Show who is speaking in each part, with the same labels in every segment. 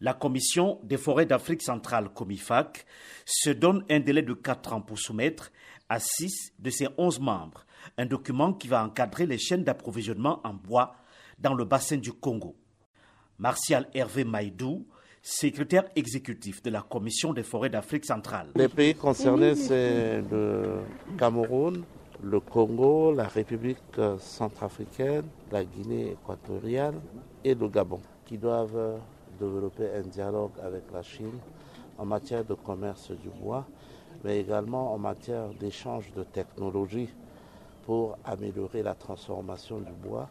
Speaker 1: La Commission des forêts d'Afrique centrale, COMIFAC, se donne un délai de 4 ans pour soumettre à 6 de ses 11 membres un document qui va encadrer les chaînes d'approvisionnement en bois dans le bassin du Congo. Martial Hervé Maïdou, secrétaire exécutif de la Commission des forêts d'Afrique centrale.
Speaker 2: Les pays concernés, c'est le Cameroun, le Congo, la République centrafricaine, la Guinée équatoriale et le Gabon, qui doivent développer un dialogue avec la Chine en matière de commerce du bois, mais également en matière d'échange de technologies pour améliorer la transformation du bois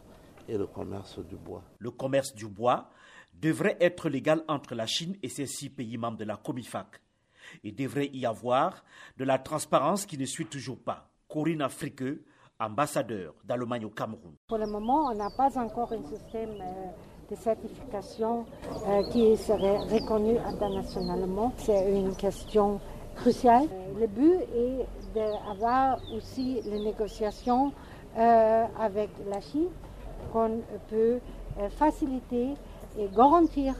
Speaker 2: et le commerce du bois.
Speaker 1: Le commerce du bois devrait être légal entre la Chine et ses six pays membres de la COMIFAC. Il devrait y avoir de la transparence qui ne suit toujours pas. Corinne Afriqueux, ambassadeur d'Allemagne au Cameroun.
Speaker 3: Pour le moment, on n'a pas encore un système euh, de certification euh, qui serait reconnu internationalement. C'est une question cruciale. Le but est d'avoir aussi les négociations euh, avec la Chine qu'on peut faciliter et garantir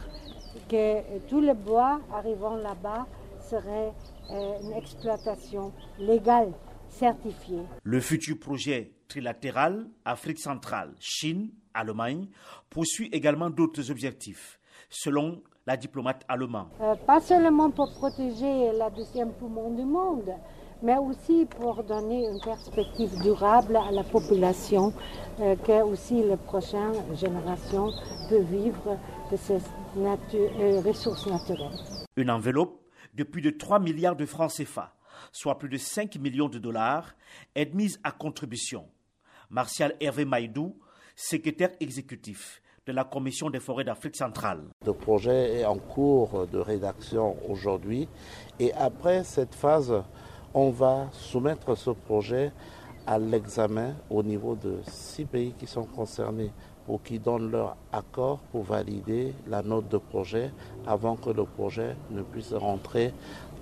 Speaker 3: que tout le bois arrivant là-bas serait une exploitation légale certifiée.
Speaker 1: Le futur projet trilatéral Afrique centrale, Chine, Allemagne poursuit également d'autres objectifs, selon la diplomate allemande.
Speaker 3: Euh, pas seulement pour protéger la deuxième poumon du monde, mais aussi pour donner une perspective durable à la population, euh, que aussi les prochaines générations peuvent vivre de ces euh, ressources naturelles.
Speaker 1: Une enveloppe de plus de 3 milliards de francs CFA, soit plus de 5 millions de dollars, est mise à contribution. Martial Hervé Maïdou, secrétaire exécutif de la Commission des forêts d'Afrique centrale.
Speaker 2: Le projet est en cours de rédaction aujourd'hui et après cette phase, on va soumettre ce projet à l'examen au niveau de six pays qui sont concernés pour qu'ils donnent leur accord pour valider la note de projet avant que le projet ne puisse rentrer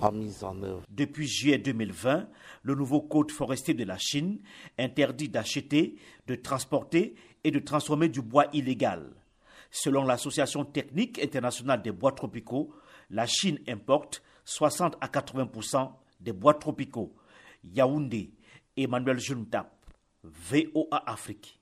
Speaker 2: en mise en œuvre.
Speaker 1: Depuis juillet 2020, le nouveau code forestier de la Chine interdit d'acheter, de transporter et de transformer du bois illégal. Selon l'Association technique internationale des bois tropicaux, la Chine importe 60 à 80% des bois tropicaux. Yaoundé, Emmanuel Juntap, VOA Afrique.